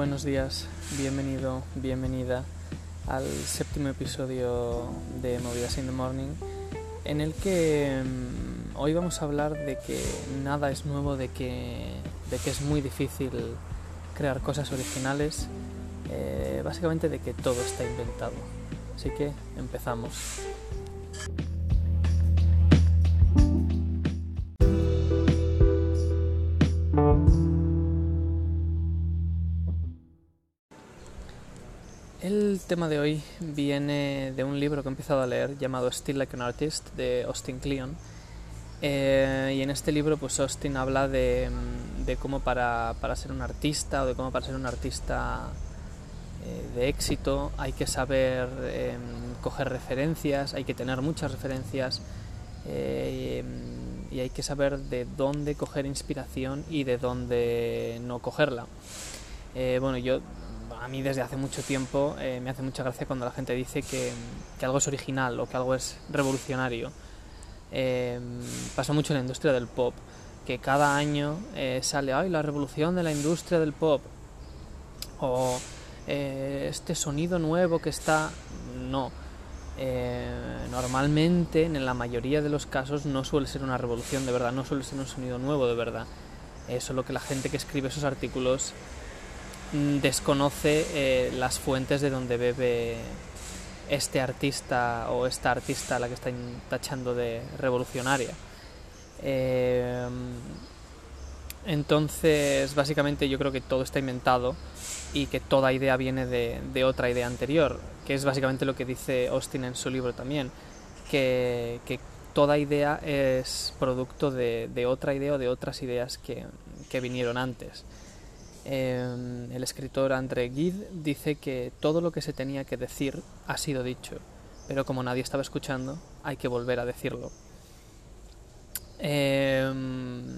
Buenos días, bienvenido, bienvenida al séptimo episodio de Movidas in the Morning, en el que mm, hoy vamos a hablar de que nada es nuevo, de que, de que es muy difícil crear cosas originales, eh, básicamente de que todo está inventado. Así que empezamos. Tema de hoy viene de un libro que he empezado a leer llamado Still Like an Artist de Austin Kleon. Eh, y en este libro pues Austin habla de, de cómo para, para, ser un artista o de cómo para ser un artista eh, de éxito hay que saber eh, coger referencias, hay que tener muchas referencias eh, y hay que saber de dónde coger inspiración y de dónde no cogerla. Eh, bueno, yo a mí desde hace mucho tiempo eh, me hace mucha gracia cuando la gente dice que, que, algo es original o que algo es revolucionario. Eh, pasa mucho en la industria del pop, que cada año eh, sale, ay, la revolución de la industria del pop, o eh, este sonido nuevo que está... No. normalmente, en la mayoría de los casos, no suele ser una revolución de verdad, no suele ser un sonido nuevo de verdad. Eso es lo que la gente que escribe esos artículos desconoce eh, las fuentes de donde bebe este artista o esta artista a la que está tachando de revolucionaria. Eh, entonces, básicamente yo creo que todo está inventado y que toda idea viene de, de, otra idea anterior, que es básicamente lo que dice Austin en su libro también, que, que toda idea es producto de, de, otra idea o de otras ideas que, que vinieron antes. Eh, el escritor André Gide dice que todo lo que se tenía que decir ha sido dicho, pero como nadie estaba escuchando, hay que volver a decirlo. Eh,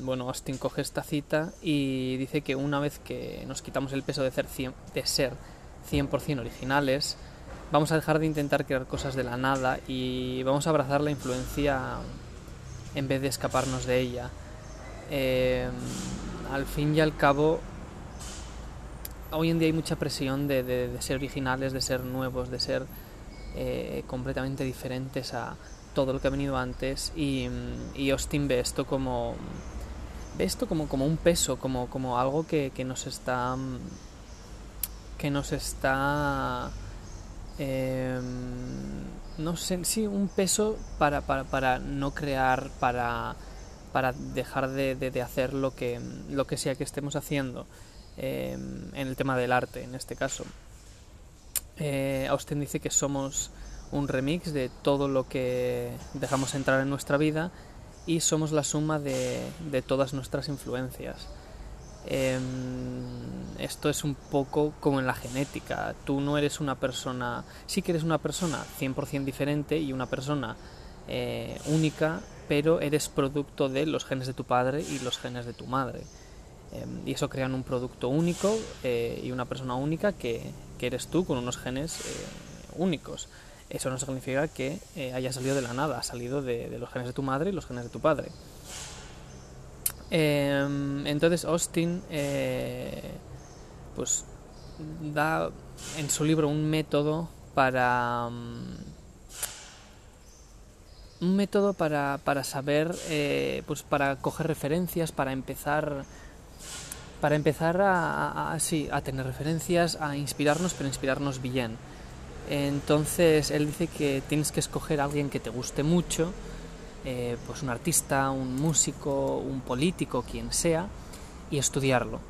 bueno, Austin coge esta cita y dice que una vez que nos quitamos el peso de ser, 100, de ser 100% originales, vamos a dejar de intentar crear cosas de la nada y vamos a abrazar la influencia en vez de escaparnos de ella. Eh, al fin y al cabo, hoy en día hay mucha presión de, de, ser originales, de ser nuevos, de ser eh, completamente diferentes a todo lo que ha venido antes. Y, y Austin ve esto como ve esto como, como un peso, como, como algo que, que, nos está que nos está eh, no sé, sí, un peso para, para, para no crear, para, para dejar de, de, de hacer lo que, lo que sea que estemos haciendo eh, en el tema del arte, en este caso. Eh, Austin dice que somos un remix de todo lo que dejamos entrar en nuestra vida y somos la suma de, todas nuestras influencias. Eh, esto es un poco como en la genética. Tú no eres una persona, sí que eres una persona 100% diferente y una persona eh, única, pero eres producto de los genes de tu padre y los genes de tu madre. Eh, y eso crean un producto único eh, y una persona única que, que, eres tú con unos genes eh, únicos. Eso no significa que eh, haya salido de la nada, ha salido de, los genes de tu madre y los genes de tu padre. entonces Austin pues da en su libro un método para um, un método para, para saber pues para coger referencias para empezar para empezar a, sí, a tener referencias, a inspirarnos, pero inspirarnos bien. Entonces él dice que tienes que escoger a alguien que te guste mucho, eh, pues un artista, un músico, un político, quien sea, y estudiarlo.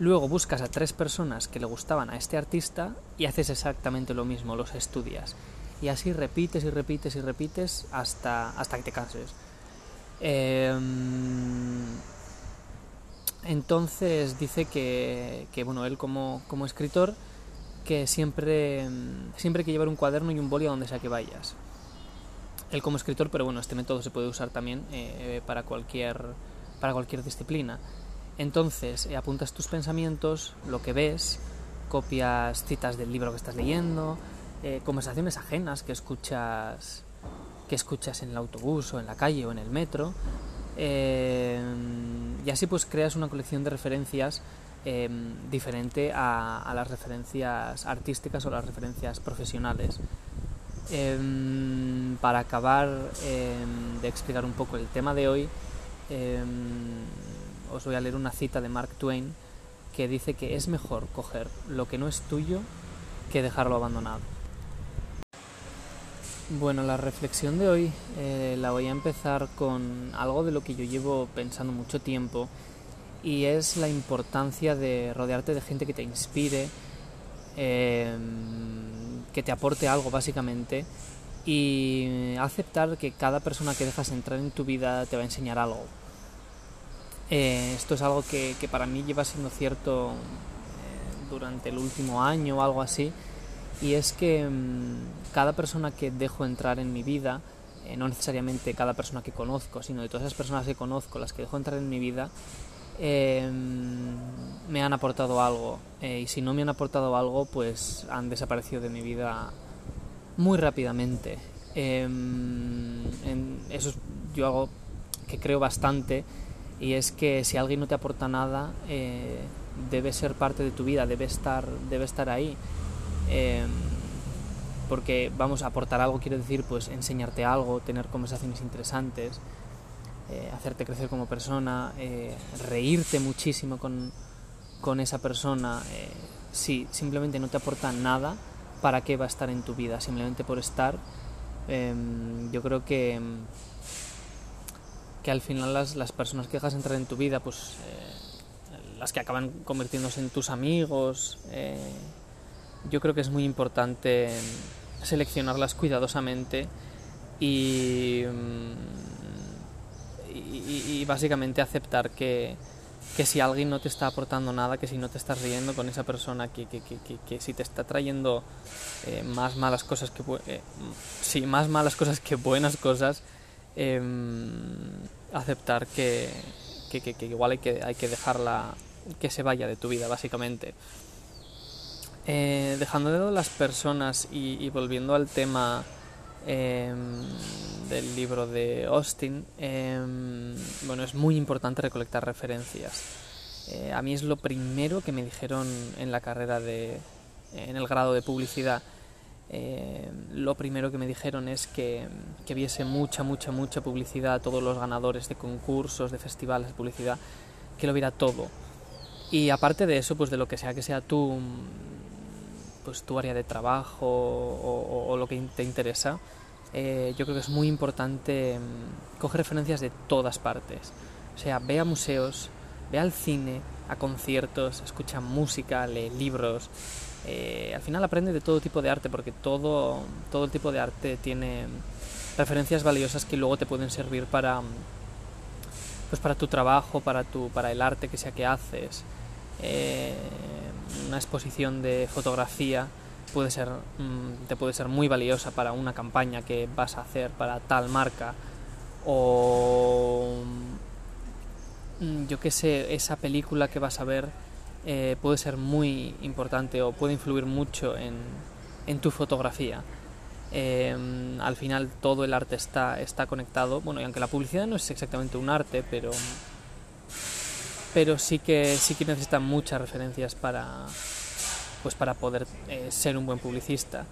Luego buscas a tres personas que le gustaban a este artista y haces exactamente lo mismo, los estudias. Y así repites y repites y repites hasta, hasta que te canses. Eh, entonces dice que, que bueno, él como, como, escritor, que siempre, siempre hay que llevar un cuaderno y un boli a donde sea que vayas. Él como escritor, pero bueno, este método se puede usar también eh, para, cualquier, para cualquier disciplina. Entonces, eh, apuntas tus pensamientos, lo que ves, copias citas del libro que estás leyendo, eh, conversaciones ajenas que escuchas, que escuchas en el autobús o en la calle o en el metro, eh, y así pues creas una colección de referencias em, diferente a, las referencias artísticas o las referencias profesionales. Em, para acabar de explicar un poco el tema de hoy, os voy a leer una cita de Mark Twain que dice que es mejor coger lo que no es tuyo que dejarlo abandonado. Bueno, la reflexión de hoy eh, la voy a empezar con algo de lo que yo llevo pensando mucho tiempo y es la importancia de rodearte de gente que te inspire, em, que te aporte algo básicamente y aceptar que cada persona que dejas entrar en tu vida te va a enseñar algo. Eh, esto es algo que, para mí lleva siendo cierto eh, durante el último año o algo así y es que mm, cada persona que dejo entrar en mi vida, eh, no necesariamente cada persona que conozco, sino de todas esas personas que conozco, las que dejo entrar en mi vida, em, me han aportado algo. Eh, y si no me han aportado algo, pues han desaparecido de mi vida muy rápidamente. Em, eso es yo algo que creo bastante y es que si alguien no te aporta nada, eh, debe ser parte de tu vida, debe estar, debe estar ahí. Em, porque vamos a aportar algo, quiero decir, pues enseñarte algo, tener conversaciones interesantes, eh, hacerte crecer como persona, eh, reírte muchísimo con, con esa persona. Eh, si simplemente no te aporta nada, ¿para qué va a estar en tu vida? Simplemente por estar. Em, yo creo que, que al final las, las personas que dejas entrar en tu vida, pues las que acaban convirtiéndose en tus amigos, yo creo que es muy importante seleccionarlas cuidadosamente y, mm, y, básicamente aceptar que, que, si alguien no te está aportando nada, que si no te estás riendo con esa persona, que, que, que si te está trayendo eh, más malas cosas que eh, sí, más malas cosas que buenas cosas, em, aceptar que, que, igual hay que, hay que dejarla que se vaya de tu vida, básicamente. Eh, dejando de lado las personas y, volviendo al tema em, del libro de Austin, em, bueno, es muy importante recolectar referencias. Eh, a mí es lo primero que me dijeron en la carrera de, en el grado de publicidad. Eh, lo primero que me dijeron es que, que, viese mucha, mucha, mucha publicidad, todos los ganadores de concursos, de festivales de publicidad, que lo viera todo. Y aparte de eso, pues de lo que sea que sea tú, pues tu área de trabajo o, lo que te interesa, eh, yo creo que es muy importante mm, coger referencias de todas partes. O sea, ve a museos, ve al cine, a conciertos, escucha música, lee libros. Eh, al final aprende de todo tipo de arte porque todo, todo el tipo de arte tiene referencias valiosas que luego te pueden servir para, mm, pues para tu trabajo, para, tu, para el arte que sea que haces. Eh, una exposición de fotografía puede ser, mm, te puede ser muy valiosa para una campaña que vas a hacer para tal marca o mm, yo qué sé, esa película que vas a ver eh, puede ser muy importante o puede influir mucho en, en tu fotografía. Em, al final todo el arte está, está conectado. Bueno, y aunque la publicidad no es exactamente un arte, pero pero sí que sí que necesitan muchas referencias para pues para poder eh, ser un buen publicista.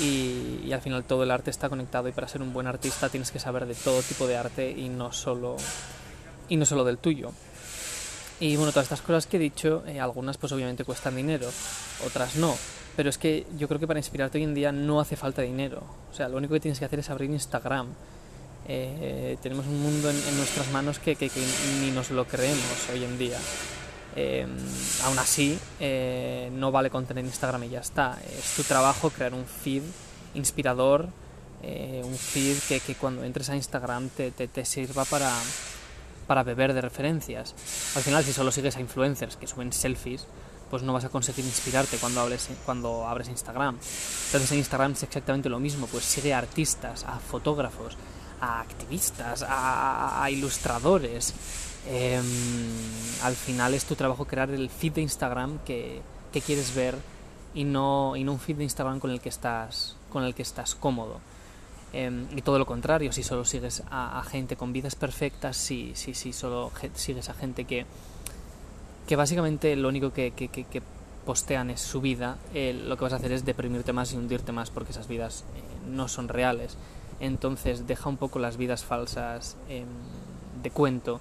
Y, al final todo el arte está conectado y para ser un buen artista tienes que saber de todo tipo de arte y no solo y no solo del tuyo. Y bueno todas estas cosas que he dicho eh, algunas pues obviamente cuestan dinero otras no. Pero es que yo creo que para inspirarte hoy en día no hace falta dinero. O sea lo único que tienes que hacer es abrir Instagram eh, tenemos un mundo en, nuestras manos que, ni nos lo creemos hoy en día. Eh, aún así, eh, no vale contener Instagram y ya está. Es tu trabajo crear un feed inspirador, un feed que, cuando entres a Instagram te, te, sirva para, para beber de referencias. Al final, si solo sigues a influencers que suben selfies, pues no vas a conseguir inspirarte cuando, hables, cuando abres Instagram. Entonces en Instagram es exactamente lo mismo, pues sigue a artistas, a fotógrafos, a activistas, a, ilustradores. Em, al final es tu trabajo crear el feed de Instagram que, quieres ver y no, y no un feed de Instagram con el que estás, con el que estás cómodo. Em, y todo lo contrario, si solo sigues a, gente con vidas perfectas, si, si, si solo sigues a gente que, que básicamente lo único que, postean es su vida, lo que vas a hacer es deprimirte más y hundirte más porque esas vidas no son reales. Entonces deja un poco las vidas falsas em, de cuento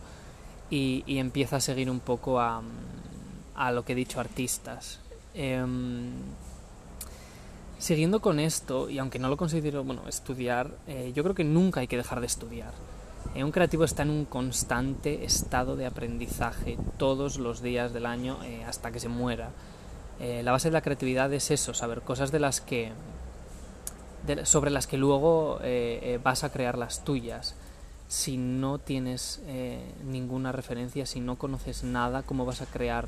y, empieza a seguir un poco a, lo que he dicho, artistas. Em, siguiendo con esto, y aunque no lo considero, bueno, estudiar, eh, yo creo que nunca hay que dejar de estudiar. Eh, un creativo está en un constante estado de aprendizaje todos los días del año eh, hasta que se muera. la base de la creatividad es eso, saber cosas de las que sobre las que luego vas a crear las tuyas. Si no tienes ninguna referencia, si no conoces nada, ¿cómo vas a crear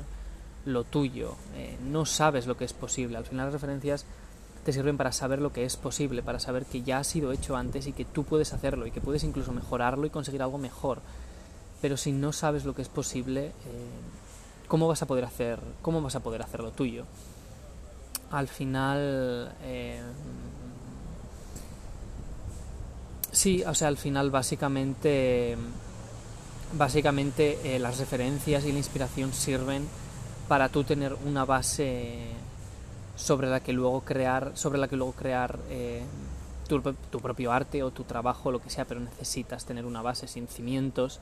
lo tuyo, eh, no sabes lo que es posible. Al final las referencias te sirven para saber lo que es posible, para saber que ya ha sido hecho antes y que tú puedes hacerlo y que puedes incluso mejorarlo y conseguir algo mejor. Pero si no sabes lo que es posible, eh, ¿cómo vas a poder hacer, cómo vas a poder hacer lo tuyo? Al final, eh, sí, o sea, al final básicamente, básicamente las referencias y la inspiración sirven para tú tener una base sobre la que luego crear, sobre la que luego crear eh, tu, propio arte o tu trabajo, lo que sea, pero necesitas tener una base sin cimientos.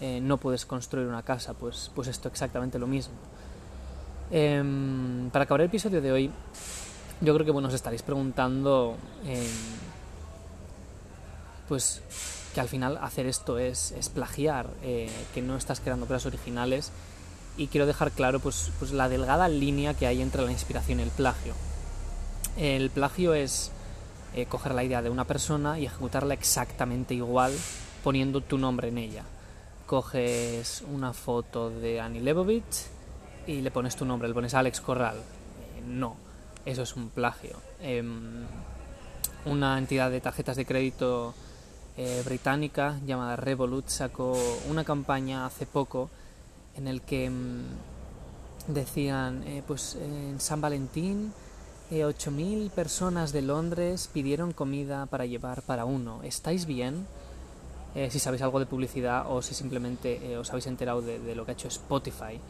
Eh, no puedes construir una casa, pues, pues esto exactamente lo mismo. Em, para acabar el episodio de hoy, yo creo que bueno, os estaréis preguntando, em, pues que al final hacer esto es, es plagiar, eh, que no estás creando cosas originales y quiero dejar claro pues, pues la delgada línea que hay entre la inspiración y el plagio. El plagio es eh, coger la idea de una persona y ejecutarla exactamente igual poniendo tu nombre en ella. Coges una foto de Annie Leibovitz y le pones tu nombre, le pones Alex Corral. Eh, no, eso es un plagio. Em, una entidad de tarjetas de crédito eh, británica llamada Revolut sacó una campaña hace poco en el que mm, decían, eh, pues en San Valentín, eh, 8.000 personas de Londres pidieron comida para llevar para uno. ¿Estáis bien? Eh, si sabéis algo de publicidad o si simplemente eh, os habéis enterado de, lo que ha hecho Spotify.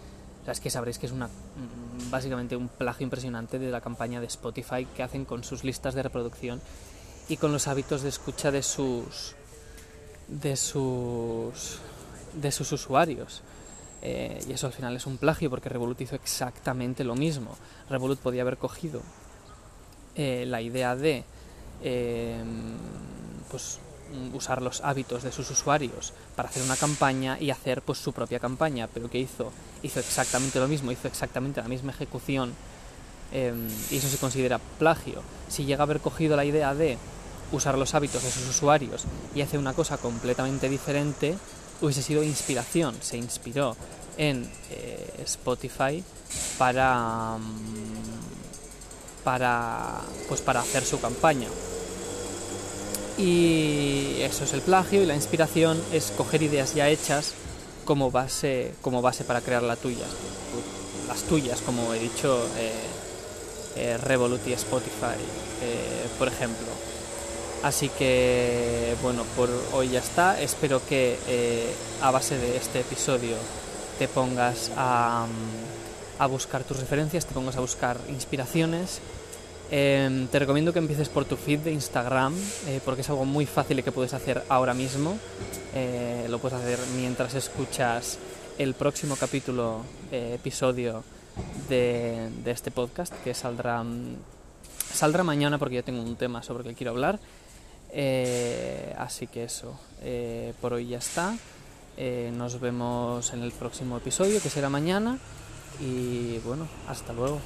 O que sabréis que es una mm, básicamente un plagio impresionante de la campaña de Spotify que hacen con sus listas de reproducción y con los hábitos de escucha de sus de sus de sus usuarios. Eh, y eso al final es un plagio porque Revolut hizo exactamente lo mismo. Revolut podía haber cogido eh, la idea de eh, pues, usar los hábitos de sus usuarios para hacer una campaña y hacer pues, su propia campaña, pero ¿qué hizo? Hizo exactamente lo mismo, hizo exactamente la misma ejecución y eso se considera plagio. Si llega a haber cogido la idea de usar los hábitos de sus usuarios y hace una cosa completamente diferente, hubiese sido inspiración, se inspiró en eh, Spotify para, mm, para, pues para hacer su campaña. Y eso es el plagio y la inspiración es coger ideas ya hechas como base, como base para crear la tuya. Las tuyas, como he dicho, eh, eh, Revolut y Spotify, por ejemplo. Así que bueno, por hoy ya está. Espero que eh, a base de este episodio te pongas a, buscar tus referencias, te pongas a buscar inspiraciones. Em, te recomiendo que empieces por tu feed de Instagram eh, porque es algo muy fácil que puedes hacer ahora mismo. Eh, lo puedes hacer mientras escuchas el próximo capítulo, episodio de, de, este podcast que saldrá, saldrá mañana porque yo tengo un tema sobre el que quiero hablar. Eh, así que eso, eh, por hoy ya está. Eh, nos vemos en el próximo episodio, que será mañana. Y bueno, hasta luego.